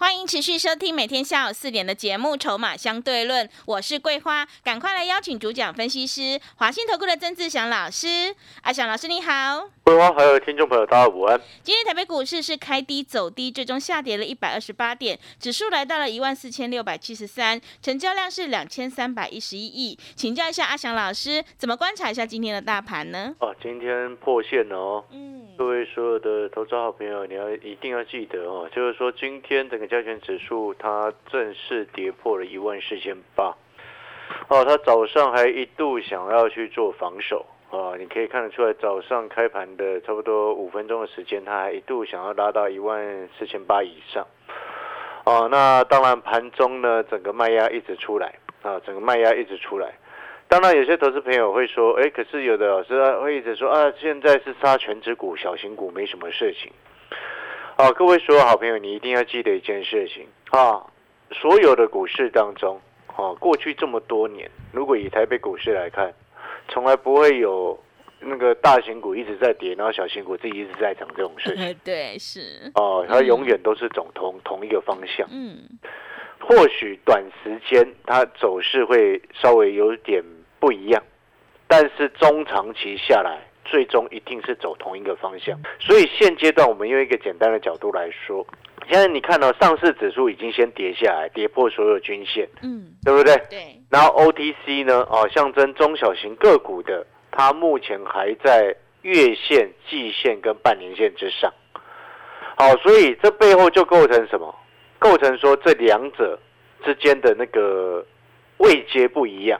欢迎持续收听每天下午四点的节目《筹码相对论》，我是桂花，赶快来邀请主讲分析师华信投顾的曾志祥老师。阿祥老师你好，桂花还有听众朋友大家午安。今天台北股市是开低走低，最终下跌了一百二十八点，指数来到了一万四千六百七十三，成交量是两千三百一十一亿。请教一下阿祥老师，怎么观察一下今天的大盘呢？哦，今天破线了哦。嗯。所有的投资好朋友，你要一定要记得哦，就是说今天整个加权指数它正式跌破了一万四千八。哦，它早上还一度想要去做防守啊，你可以看得出来，早上开盘的差不多五分钟的时间，它还一度想要拉到一万四千八以上。哦，那当然盘中呢，整个卖压一直出来啊，整个卖压一直出来。当然，有些投资朋友会说：“哎，可是有的老师会一直说啊，现在是杀全指股，小型股没什么事情。”好，各位所有好朋友，你一定要记得一件事情啊！所有的股市当中，啊，过去这么多年，如果以台北股市来看，从来不会有那个大型股一直在跌，然后小型股自己一直在涨这种事情。对，是哦，它永远都是走同同一个方向。嗯，或许短时间它走势会稍微有点。不一样，但是中长期下来，最终一定是走同一个方向。所以现阶段，我们用一个简单的角度来说，现在你看到上市指数已经先跌下来，跌破所有均线，嗯，对不对？对。然后 OTC 呢，哦，象征中小型个股的，它目前还在月线、季线跟半年线之上。好，所以这背后就构成什么？构成说这两者之间的那个位阶不一样。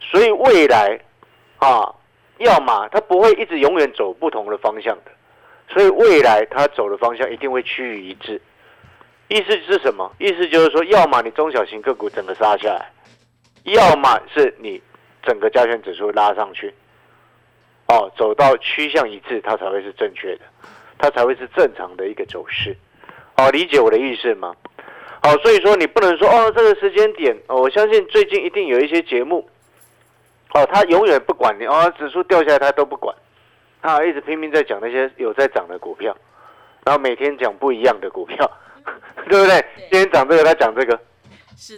所以未来，啊，要么它不会一直永远走不同的方向的，所以未来它走的方向一定会趋于一致。意思是什么？意思就是说，要么你中小型个股整个杀下来，要么是你整个加权指数拉上去，哦，走到趋向一致，它才会是正确的，它才会是正常的一个走势。哦，理解我的意思吗？好，所以说你不能说哦，这个时间点，我相信最近一定有一些节目。哦，他永远不管你哦，指数掉下来他都不管，他一直拼命在讲那些有在涨的股票，然后每天讲不一样的股票，对不对？今天涨这个他讲这个，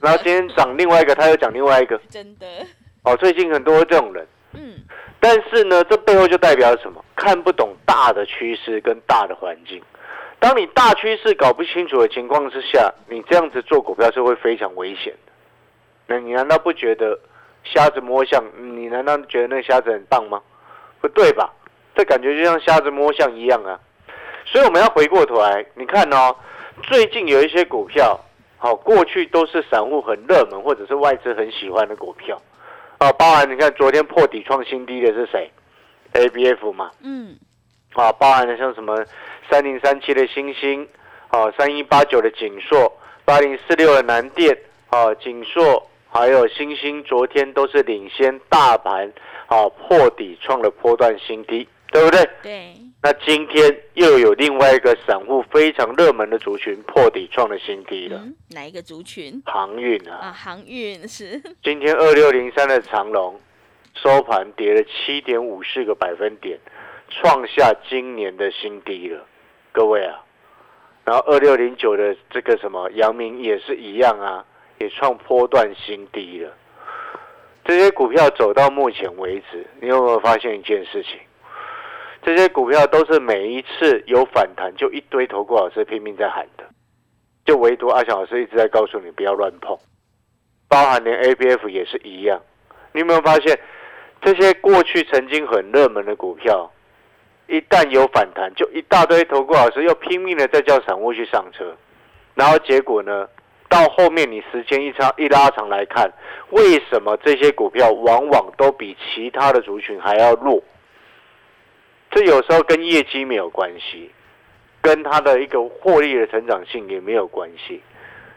然后今天涨另外一个他又讲另外一个，真的。哦，最近很多这种人，嗯，但是呢，这背后就代表什么？看不懂大的趋势跟大的环境。当你大趋势搞不清楚的情况之下，你这样子做股票是会非常危险的。那你难道不觉得？瞎子摸象，你难道觉得那瞎子很棒吗？不对吧？这感觉就像瞎子摸象一样啊！所以我们要回过头来，你看哦，最近有一些股票，好，过去都是散户很热门或者是外资很喜欢的股票，啊，包含你看昨天破底创新低的是谁？A B F 嘛，嗯，啊，包含的像什么三零三七的星星，啊，三一八九的锦硕，八零四六的南电，啊，锦硕。还有星星，昨天都是领先大盘，啊破底创了波段新低，对不对？对。那今天又有另外一个散户非常热门的族群破底创了新低了。哪一个族群？航运啊。啊，航运是。今天二六零三的长龙收盘跌了七点五四个百分点，创下今年的新低了。各位啊，然后二六零九的这个什么阳明也是一样啊。也创波段新低了。这些股票走到目前为止，你有没有发现一件事情？这些股票都是每一次有反弹，就一堆投顾老师拼命在喊的，就唯独阿翔老师一直在告诉你不要乱碰，包含连 A B F 也是一样。你有没有发现，这些过去曾经很热门的股票，一旦有反弹，就一大堆投顾老师又拼命的在叫散户去上车，然后结果呢？到后面你时间一长一拉长来看，为什么这些股票往往都比其他的族群还要弱？这有时候跟业绩没有关系，跟它的一个获利的成长性也没有关系。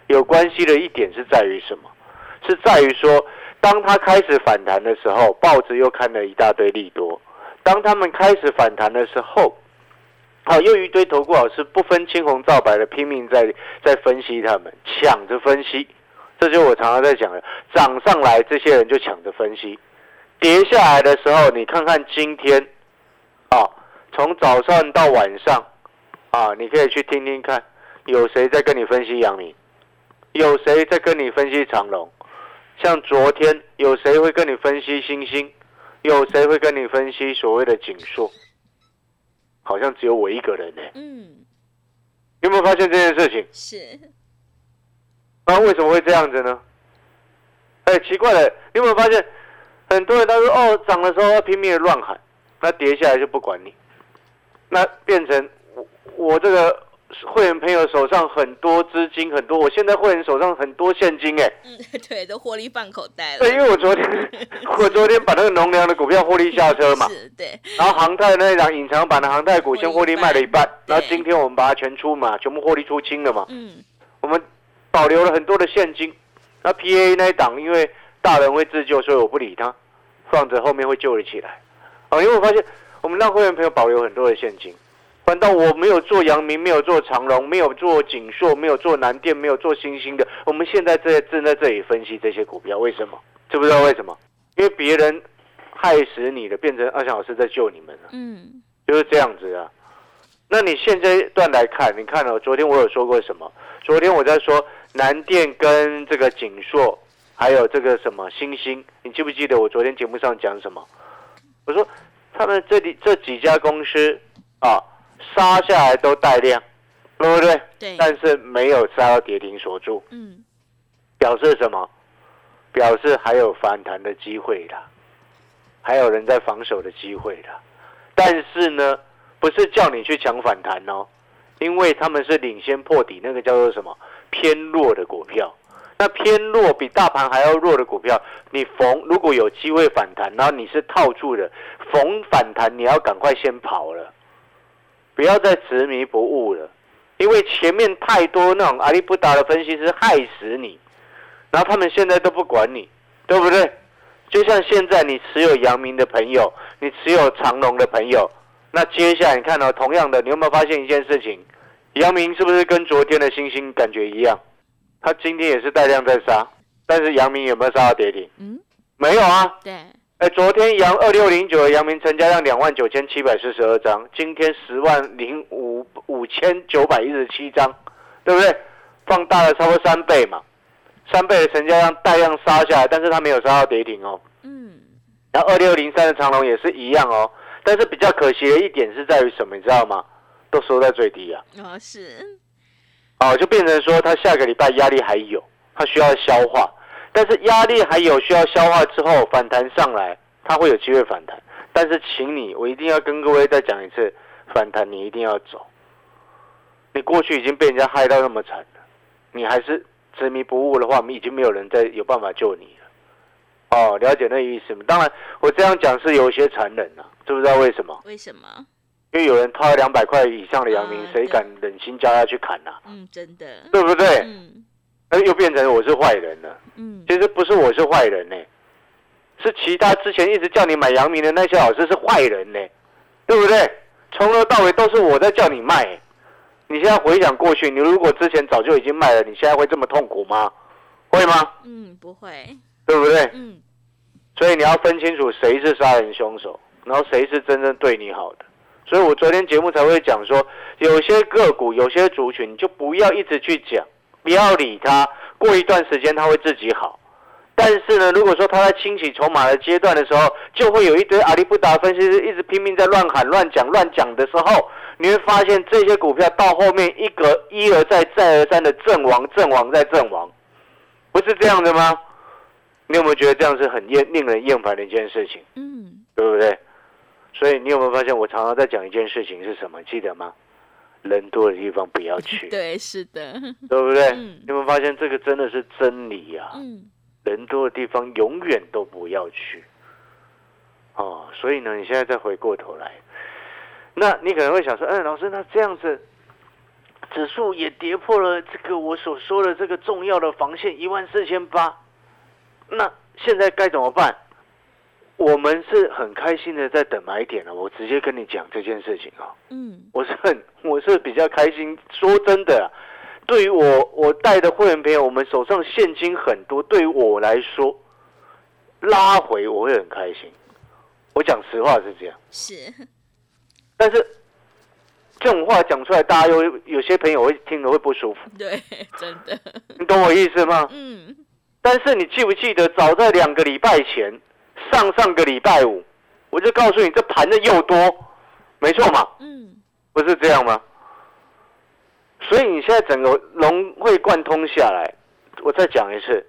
有关系的一点是在于什么？是在于说，当它开始反弹的时候，报纸又看了一大堆利多；当他们开始反弹的时候，好，又一堆投顾老师不分青红皂白的拼命在在分析他们，抢着分析。这就我常常在讲的，涨上来这些人就抢着分析，跌下来的时候，你看看今天，啊，从早上到晚上，啊，你可以去听听看，有谁在跟你分析阳明，有谁在跟你分析长隆，像昨天有谁会跟你分析星星，有谁会跟你分析所谓的景硕，好像只有我一个人呢。嗯，有没有发现这件事情？是，那为什么会这样子呢？哎，奇怪了，你有没有发现，很多人他说哦，涨的时候要拼命的乱喊，那跌下来就不管你，那变成我我这个会员朋友手上很多资金，很多，我现在会员手上很多现金，哎，嗯，对，都获利放口袋了。对，因为我昨天 我昨天把那个农粮的股票获利下车嘛，是，对，然后航太那一档隐藏版的航太股先获利卖了一半，对然后今天我们把它全出嘛，全部获利出清了嘛，嗯，我们保留了很多的现金。那 PA 那一档，因为大人会自救，所以我不理他，放着后面会救得起来。哦，因为我发现我们让会员朋友保留很多的现金，反倒我没有做阳明，没有做长隆，没有做锦硕，没有做南电，没有做星星的。我们现在在正在这里分析这些股票，为什么？知不知道为什么？因为别人害死你的，变成二翔老师在救你们了。嗯，就是这样子啊。那你现在段来看，你看哦，昨天我有说过什么？昨天我在说南电跟这个锦硕，还有这个什么星星，你记不记得我昨天节目上讲什么？我说他们这里这几家公司啊，杀下来都带量，对不对？对，但是没有杀到跌停锁住，嗯，表示什么？表示还有反弹的机会啦，还有人在防守的机会啦。但是呢，不是叫你去抢反弹哦，因为他们是领先破底，那个叫做什么偏弱的股票。那偏弱比大盘还要弱的股票，你逢如果有机会反弹，然后你是套住的，逢反弹你要赶快先跑了，不要再执迷不悟了，因为前面太多那种阿里不达的分析师害死你，然后他们现在都不管你，对不对？就像现在你持有阳明的朋友，你持有长隆的朋友，那接下来你看到、同样的，你有没有发现一件事情？阳明是不是跟昨天的星星感觉一样？他今天也是带量在杀，但是阳明有没有杀到跌停？嗯，没有啊。对，哎，昨天阳二六零九的阳明成交量两万九千七百四十二张，今天十万零五五千九百一十七张，对不对？放大了超过三倍嘛，三倍的成交量带量杀下来，但是它没有杀到跌停哦。嗯，然后二六零三的长龙也是一样哦，但是比较可惜的一点是在于什么，你知道吗？都收在最低啊，哦，是，哦，就变成说它下个礼拜压力还有，它需要消化，但是压力还有需要消化之后反弹上来，它会有机会反弹，但是请你，我一定要跟各位再讲一次，反弹你一定要走，你过去已经被人家害到那么惨了，你还是执迷不悟的话，已经没有人再有办法救你了。哦，了解那意思吗？当然，我这样讲是有些残忍啊，知不知道为什么？为什么？因为有人掏了两百块以上的阳明谁敢忍心叫他去砍呐、嗯，真的，对不对？嗯那又变成我是坏人了。嗯，其实不是我是坏人呢、是其他之前一直叫你买阳明的那些老师是坏人呢、对不对？从头到尾都是我在叫你卖、你现在回想过去，你如果之前早就已经卖了，你现在会这么痛苦吗？会吗？嗯，不会，对不对？嗯所以你要分清楚谁是杀人凶手，然后谁是真正对你好的。所以我昨天节目才会讲说，有些个股、有些族群，你就不要一直去讲，不要理它。过一段时间它会自己好。但是呢，如果说他在清洗筹码的阶段的时候，就会有一堆阿里不达分析师一直拼命在乱喊、乱讲、乱讲的时候，你会发现这些股票到后面一个一而再、再而三的阵亡、阵亡再阵亡，不是这样的吗？你有没有觉得这样是很厌、令人厌烦的一件事情，嗯，对不对？所以你有没有发现，我常常在讲一件事情是什么？记得吗？人多的地方不要去，对，是的，对不对？嗯。你有没有发现这个真的是真理呀、嗯。人多的地方永远都不要去。哦，所以呢，你现在再回过头来，那你可能会想说，嗯，老师，那这样子，指数也跌破了这个我所说的这个重要的防线一万四千八，那现在该怎么办？我们是很开心的在等买点了，我直接跟你讲这件事情啊。嗯，我是很 我是比较开心，说真的啊，对于我我带的会员朋友，我们手上现金很多，对于我来说，拉回我会很开心。我讲实话是这样，是，但是这种话讲出来，大家有有些朋友会听了会不舒服，对，真的，你懂我意思吗？嗯，但是你记不记得，早在两个礼拜前，上上个礼拜五，我就告诉你，这盘的又多，没错嘛，嗯，不是这样吗？所以你现在整个融会贯通下来，我再讲一次，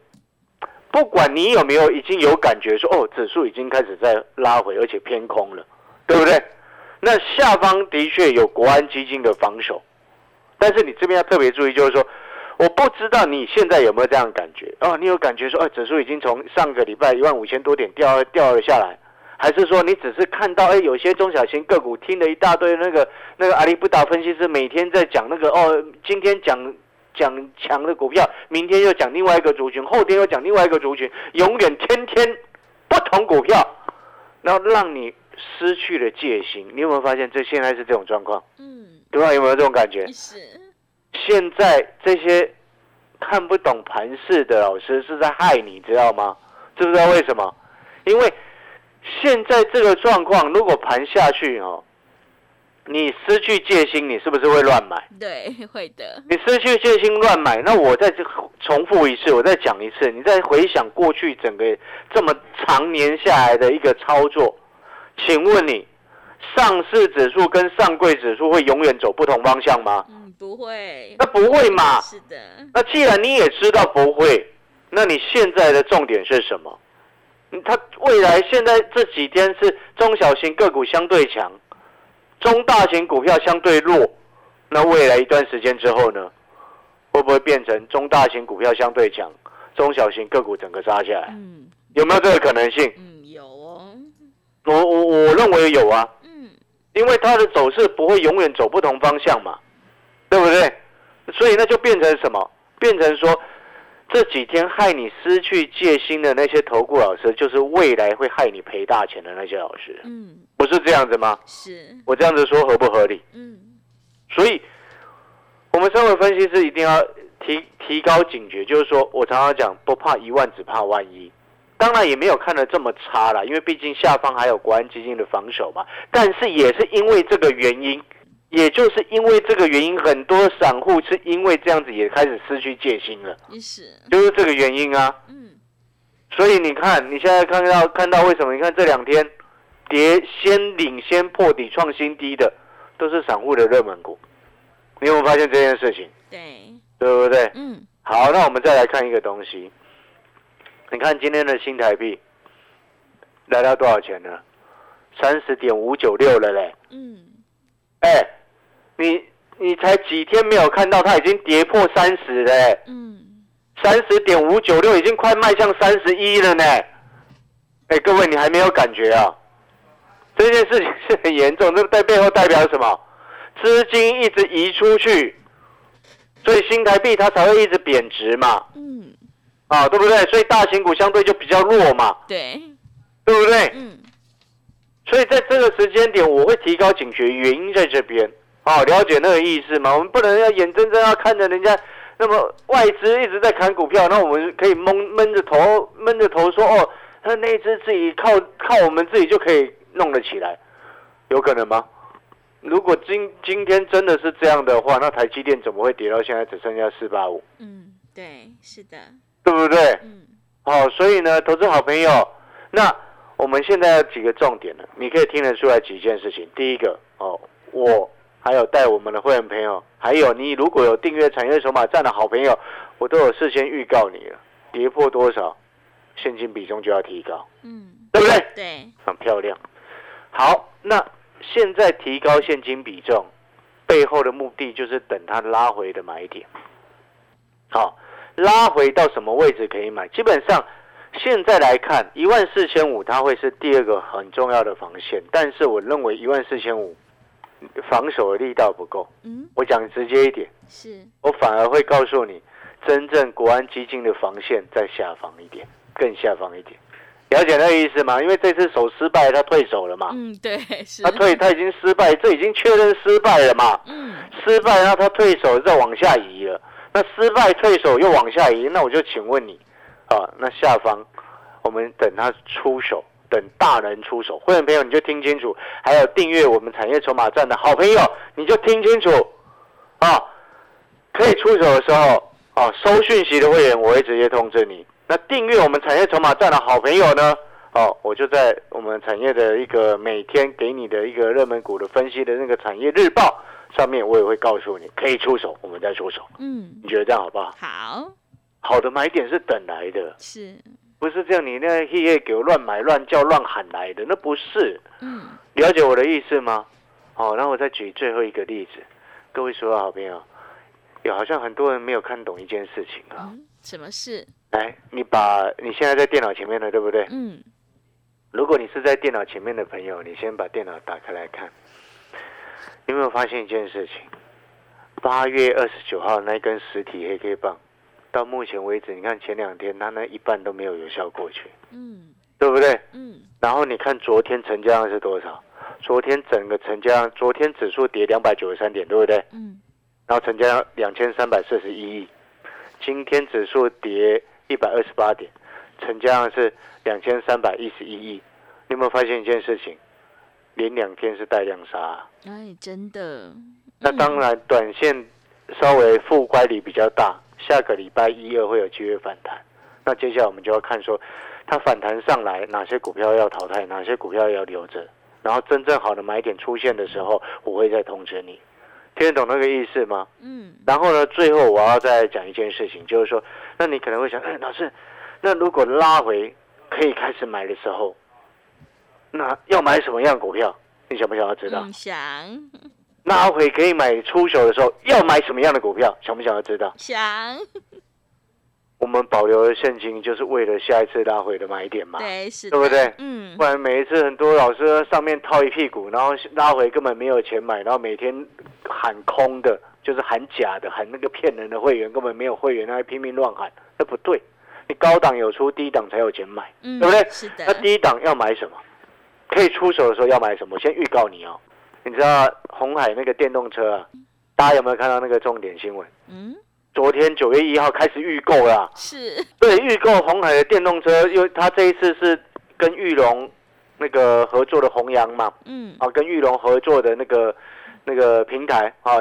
不管你有没有已经有感觉说，哦，指数已经开始在拉回，而且偏空了，对不对？那下方的确有国安基金的防守，但是你这边要特别注意，就是说，我不知道你现在有没有这样感觉哦，你有感觉说，哎，指数已经从上个礼拜一万五千多点掉掉了下来，还是说你只是看到，哎，有些中小型个股听了一大堆那个那个阿里不达分析师每天在讲那个哦，今天讲讲强的股票，明天又讲另外一个族群，后天又讲另外一个族群，永远天天不同股票，然后让你失去了戒心。你有没有发现这现在是这种状况？嗯，对吧？有没有这种感觉？是，现在这些看不懂盘势的老师是在害你，知道吗？知不知道为什么？因为现在这个状况，如果盘下去哦，你失去戒心，你是不是会乱买？对，会的，你失去戒心乱买，那我再重复一次，我再讲一次，你再回想过去整个这么常年下来的一个操作，请问你上市指数跟上柜指数会永远走不同方向吗？嗯，不会，那不会嘛？是的，那既然你也知道不会，那你现在的重点是什么？嗯它未来现在这几天是中小型个股相对强，中大型股票相对弱。那未来一段时间之后呢，会不会变成中大型股票相对强，中小型个股整个杀下来？嗯有没有这个可能性？嗯，有哦，我我我认为有啊，嗯因为它的走势不会永远走不同方向嘛，对不对？所以那就变成什么？变成说这几天害你失去戒心的那些投顾老师，就是未来会害你赔大钱的那些老师，嗯，不是这样子吗？是，我这样子说合不合理？嗯所以，我们身为分析师一定要提提高警觉，就是说我常常讲，不怕一万，只怕万一。当然也没有看得这么差啦，因为毕竟下方还有国安基金的防守嘛。但是也是因为这个原因，也就是因为这个原因，很多散户是因为这样子也开始失去戒心了，也是，就是这个原因啊。嗯所以你看，你现在看到看到为什么？你看这两天跌先领先破底创新低的，都是散户的热门股。你有没有发现这件事情？对，对不对？嗯好，那我们再来看一个东西。你看今天的新台币来到多少钱呢？三十点五九六了嘞！嗯，哎，你你才几天没有看到它已经跌破三十嘞？嗯三十点五九六已经快迈向三十一了呢。哎，各位你还没有感觉啊？这件事情是很严重，这在背后代表什么？资金一直移出去，所以新台币它才会一直贬值嘛，嗯，啊，对不对？所以大型股相对就比较弱嘛，对，对不对？嗯所以在这个时间点，我会提高警觉，原因在这边。哦，了解那个意思吗？我们不能要眼睁睁要看着人家那么外资一直在砍股票，那我们可以蒙闷着头闷着头说哦，那那一只自己靠靠我们自己就可以弄得起来，有可能吗？如果今今天真的是这样的话，那台积电怎么会跌到现在只剩下四八五，嗯，对，是的，对不对？嗯好、所以呢，投资好朋友，那我们现在有几个重点呢？你可以听得出来几件事情。第一个，哦，我还有带我们的会员朋友，还有你如果有订阅产业筹码站的好朋友，我都有事先预告你了，跌破多少，现金比重就要提高，嗯，对不对？对，很漂亮。好，那现在提高现金比重背后的目的就是等它拉回的买点。好，拉回到什么位置可以买？基本上现在来看，一万四千五它会是第二个很重要的防线，但是我认为一万四千五防守的力道不够。嗯，我讲直接一点，是，我反而会告诉你，真正国安基金的防线在下方一点，更下方一点。了解那个意思吗？因为这次手失败，他退手了嘛。嗯，对，是，他退，他已经失败，这已经确认失败了嘛。嗯，失败，然后他退手再往下移了。那失败退守又往下移，那我就请问你，啊，那下方我们等他出手，等大人出手，会员朋友你就听清楚，还有订阅我们产业筹码站的好朋友，你就听清楚，啊，可以出手的时候，啊，收讯息的会员我会直接通知你。那订阅我们产业筹码站的好朋友呢，哦，我就在我们产业的一个每天给你的一个热门股的分析的那个产业日报上面，我也会告诉你可以出手，我们再出手。嗯，你觉得这样好不好？好，好的买点是等来的，是，不是这样你那黑夜给我乱买乱叫乱喊来的，那不是。嗯，了解我的意思吗？好，那我再举最后一个例子，各位所有好朋友，有好像很多人没有看懂一件事情啊。嗯，什么事？来，你把你现在在电脑前面的，对不对？嗯，如果你是在电脑前面的朋友，你先把电脑打开来看，你有没有发现一件事情？八月二十九号那根实体黑 K 棒，到目前为止，你看前两天它那一半都没有有效过去，嗯，对不对？嗯，然后你看昨天成交量是多少？昨天整个成交量，昨天指数跌两百九十三点，对不对？嗯，然后成交量两千三百四十一亿，今天指数跌一百二十八点，成交量是两千三百一十一亿。你有没有发现一件事情？连两天是带量杀啊、哎，真的，那当然，短线稍微负乖离比较大，下个礼拜一二会有机会反弹。那接下来我们就要看说，它反弹上来，哪些股票要淘汰，哪些股票要留着，然后真正好的买点出现的时候，我会再通知你。听得懂那个意思吗？嗯，然后呢，最后我要再讲一件事情，就是说，那你可能会想，哎，老师，那如果拉回可以开始买的时候，那要买什么样的股票？你想不想要知道？嗯，想，拉回可以买出手的时候，要买什么样的股票？想不想要知道？想，我们保留的现金就是为了下一次拉回的买点嘛，对，是，对不对？嗯不，然每一次很多老师上面套一屁股，然后拉回根本没有钱买，然后每天喊空的，就是喊假的，喊那个骗人的会员根本没有会员，那还拼命乱喊，那不对。你高档有出，低档才有钱买，嗯，对不对？是的那，低档要买什么？可以出手的时候要买什么？先预告你哦。你知道红海那个电动车啊，大家有没有看到那个重点新闻？嗯，昨天九月一号开始预购啦。是，对，预购红海的电动车，因为他这一次是跟玉龙那个合作的弘扬嘛，嗯，啊，跟玉龙合作的那个那个平台啊，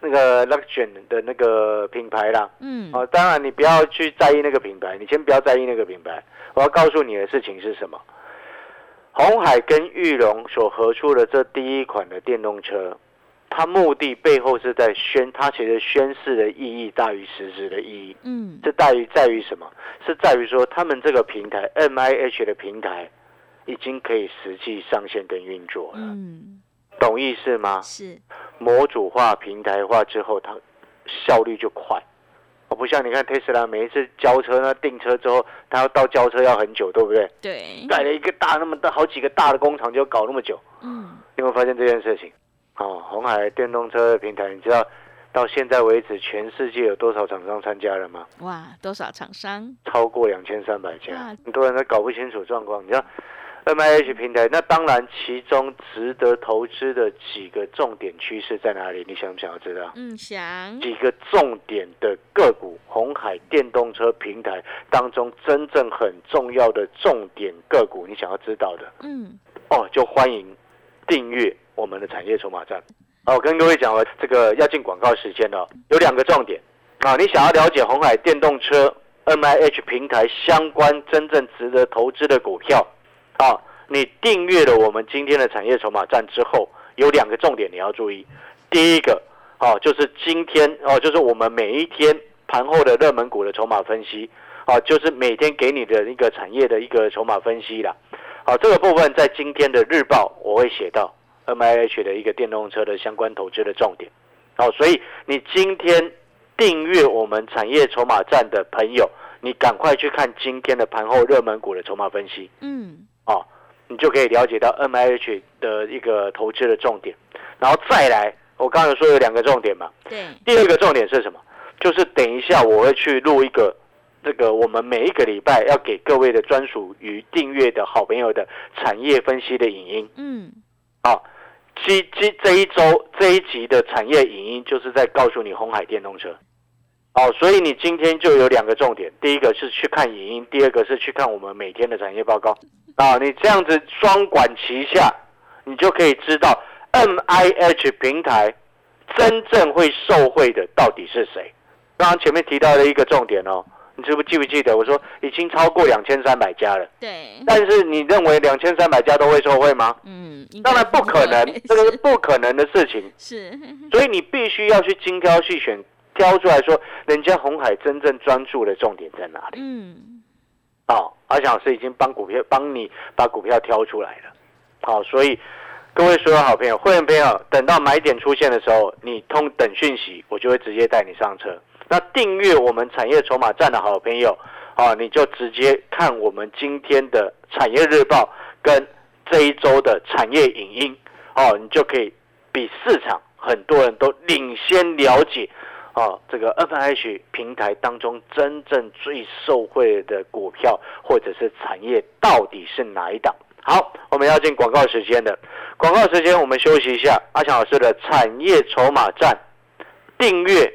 那个 Luxion 的那个品牌啦。嗯，啊，当然你不要去在意那个品牌，你先不要在意那个品牌。我要告诉你的事情是什么？红海跟玉龙所合出的这第一款的电动车，它目的背后是在宣，它其实宣示的意义大于实质的意义。嗯，这大于在于什么？是在于说他们这个平台 M I H 的平台已经可以实际上线跟运作了，嗯，懂意思吗？是，模组化、平台化之后，它效率就快。哦，不像你看特斯拉每一次交车呢订车之后，它要到交车要很久，对不对？对，盖了一个大那么大好几个大的工厂就搞那么久，嗯，你有没有发现这件事情？哦，红海电动车的平台，你知道到现在为止全世界有多少厂商参加了吗？哇，多少厂商？超过两千三百家，很多人都搞不清楚状况。你知道 I H 平台，那当然其中值得投资的几个重点趋势在哪里？你想不想要知道？嗯，想，几个重点的个股，红海电动车平台当中真正很重要的重点个股，你想要知道的嗯，哦，就欢迎订阅我们的产业筹码站。哦，我跟各位讲了，这个要进广告时间了，有两个重点啊，你想要了解红海电动车 M I H 平台相关真正值得投资的股票啊，你订阅了我们今天的产业筹码站之后，有两个重点你要注意。第一个，哦，就是今天哦，就是我们每一天盘后的热门股的筹码分析，哦，就是每天给你的一个产业的一个筹码分析啦。好，这个部分在今天的日报我会写到 M I H 的一个电动车的相关投资的重点。好，所以你今天订阅我们产业筹码站的朋友，你赶快去看今天的盘后热门股的筹码分析。嗯，哦，你就可以了解到 M I H 的一个投资的重点。然后再来，我刚才说有两个重点嘛，对，第二个重点是什么？就是等一下我会去录一个这个我们每一个礼拜要给各位的专属于订阅的好朋友的产业分析的影音。嗯，好，这这这一周这一集的产业影音就是在告诉你红海电动车。哦，所以你今天就有两个重点，第一个是去看影音，第二个是去看我们每天的产业报告。啊，你这样子双管齐下，你就可以知道 M I H 平台真正会受惠的到底是谁。刚刚前面提到的一个重点哦，你记不记不记得？我说已经超过两千三百家了，对，但是你认为两千三百家都会受惠吗？嗯，当然不可能会，这个是不可能的事情。是，所以你必须要去精挑细选，挑出来说，人家红海真正专注的重点在哪里？嗯，哦，阿翔老师已经帮股票帮你把股票挑出来了。好，所以各位所有好朋友、会员朋友，等到买点出现的时候，你通等讯息，我就会直接带你上车。那订阅我们产业筹码站的好朋友，啊，你就直接看我们今天的产业日报跟这一周的产业影音，哦，你就可以比市场很多人都领先了解。哦，这个 NH 平台当中真正最受惠的股票或者是产业到底是哪一档？好，我们要进广告时间的广告时间，我们休息一下。阿强老师的产业筹码站订阅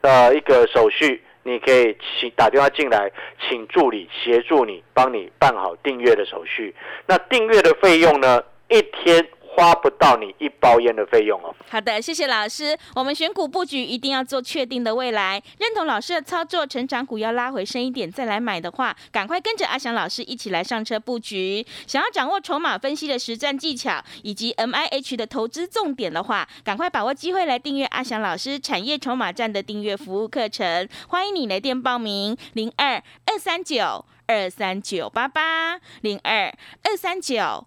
的一个手续，你可以请打电话进来，请助理协助你，帮你办好订阅的手续。那订阅的费用呢？一天花不到你一包烟的费用哦。好的，谢谢老师。我们选股布局一定要做确定的未来，认同老师的操作，成长股要拉回深一点再来买的话，赶快跟着阿翔老师一起来上车布局。想要掌握筹码分析的实战技巧以及 M I H 的投资重点的话，赶快把握机会来订阅阿翔老师产业筹码站的订阅服务课程。欢迎你来电报名：零二二三九二三九八八零二二三九。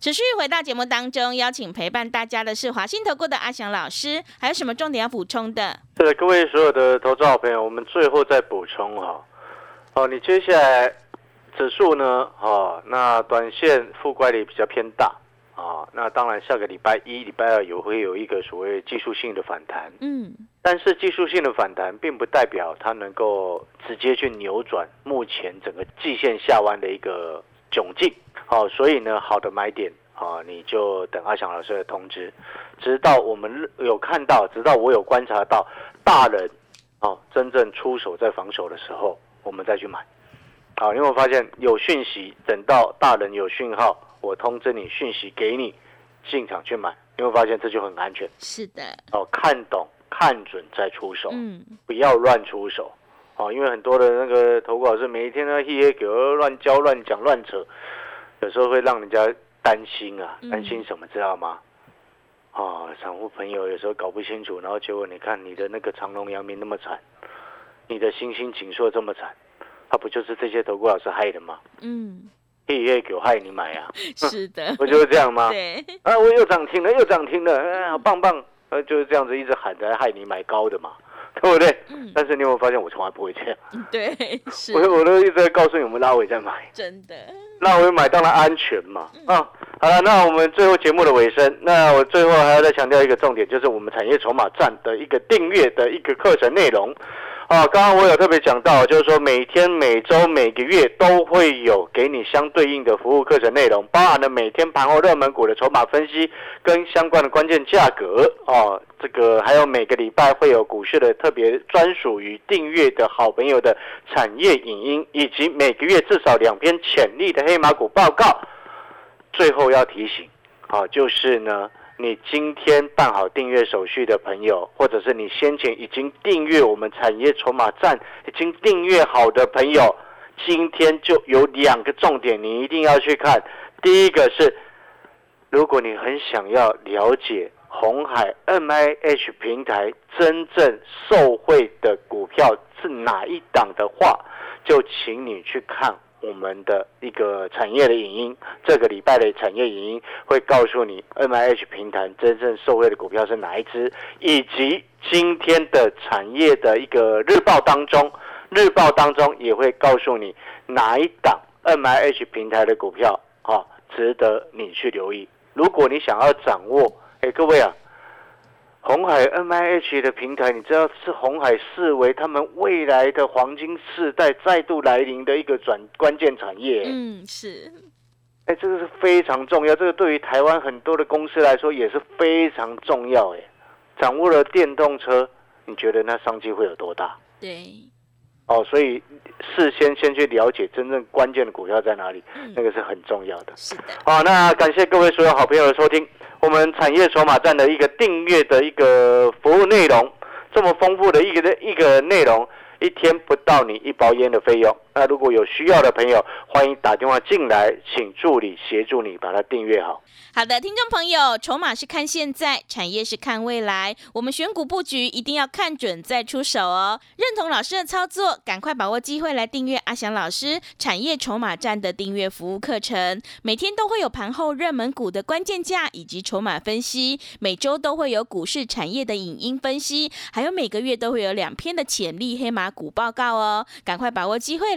持续回到节目当中，邀请陪伴大家的是华信投顾的阿翔老师，还有什么重点要补充的？是的，各位所有的投资好朋友，我们最后再补充哈。哦，你接下来指数呢？哦，那短线负乖离比较偏大啊。那当然，下个礼拜一、礼拜二也会有一个所谓技术性的反弹。嗯，但是技术性的反弹，并不代表它能够直接去扭转目前整个季线下弯的一个窘境。好、所以呢，好的买点啊，你就等阿翔老师的通知，直到我们有看到，直到我有观察到大人哦、真正出手在防守的时候，我们再去买。好，因为我发现有讯息，等到大人有讯号，我通知你，讯息给你，进场去买，你会发现这就很安全。是的，哦，看懂、看准再出手，嗯，不要乱出手。哦，因为很多的那个投顾老师每一天呢，一些给我乱教、乱讲、乱扯，有时候会让人家担心啊，嗯担心什么知道吗？哦，散户朋友有时候搞不清楚，然后结果你看你的那个长隆、阳明那么惨，你的星星、锦硕这么惨，他不就是这些投顾老师害的吗？嗯，一夜给我害你买啊，是的，不就是这样吗？对，啊，我又涨停了，又涨停了，哎，好棒棒，呃，就是这样子一直喊着害你买高的嘛，对不对？嗯，但是你有没有发现，我从来不会这样，对，是。我我都一直在告诉你，我们拉尾再买，真的，拉尾买当然安全嘛。啊，好了，那我们最后节目的尾声，那我最后还要再强调一个重点，就是我们产业筹码站的一个订阅的一个课程内容。啊，刚刚我有特别讲到，就是说每天、每周、每个月都会有给你相对应的服务课程内容，包含了每天盘后热门股的筹码分析跟相关的关键价格哦、这个还有每个礼拜会有股市的特别专属于订阅的好朋友的产业影音，以及每个月至少两篇潜力的黑马股报告。最后要提醒啊，就是呢，你今天办好订阅手续的朋友，或者是你先前已经订阅我们产业筹码站已经订阅好的朋友，今天就有两个重点，你一定要去看。第一个是，如果你很想要了解红海 M I H 平台真正受惠的股票是哪一档的话，就请你去看我们的一个产业的影音。这个礼拜的产业影音会告诉你 M I H 平台真正受惠的股票是哪一只，以及今天的产业的一个日报当中，日报当中也会告诉你哪一档 M I H 平台的股票啊值得你去留意。如果你想要掌握，哎，各位啊。红海 M I H 的平台，你知道是红海视为他们未来的黄金世代再度来临的一个转关键产业。嗯，是。哎，这个是非常重要，这个对于台湾很多的公司来说也是非常重要。哎，掌握了电动车，你觉得那商机会有多大？对。哦，所以事先先去了解真正关键的股票在哪里，那个是很重要的。是的。好，那感谢各位所有好朋友的收听。我们产业筹码站的一个订阅的一个服务内容，这么丰富的一个一个内容。一天不到你一包烟的费用。那如果有需要的朋友，欢迎打电话进来，请助理协助你把它订阅好。好的，听众朋友，筹码是看现在，产业是看未来。我们选股布局一定要看准再出手哦。认同老师的操作，赶快把握机会来订阅阿翔老师产业筹码站的订阅服务课程。每天都会有盘后热门股的关键价以及筹码分析，每周都会有股市产业的影音分析，还有每个月都会有两篇的潜力黑马。股报告哦，赶快把握机会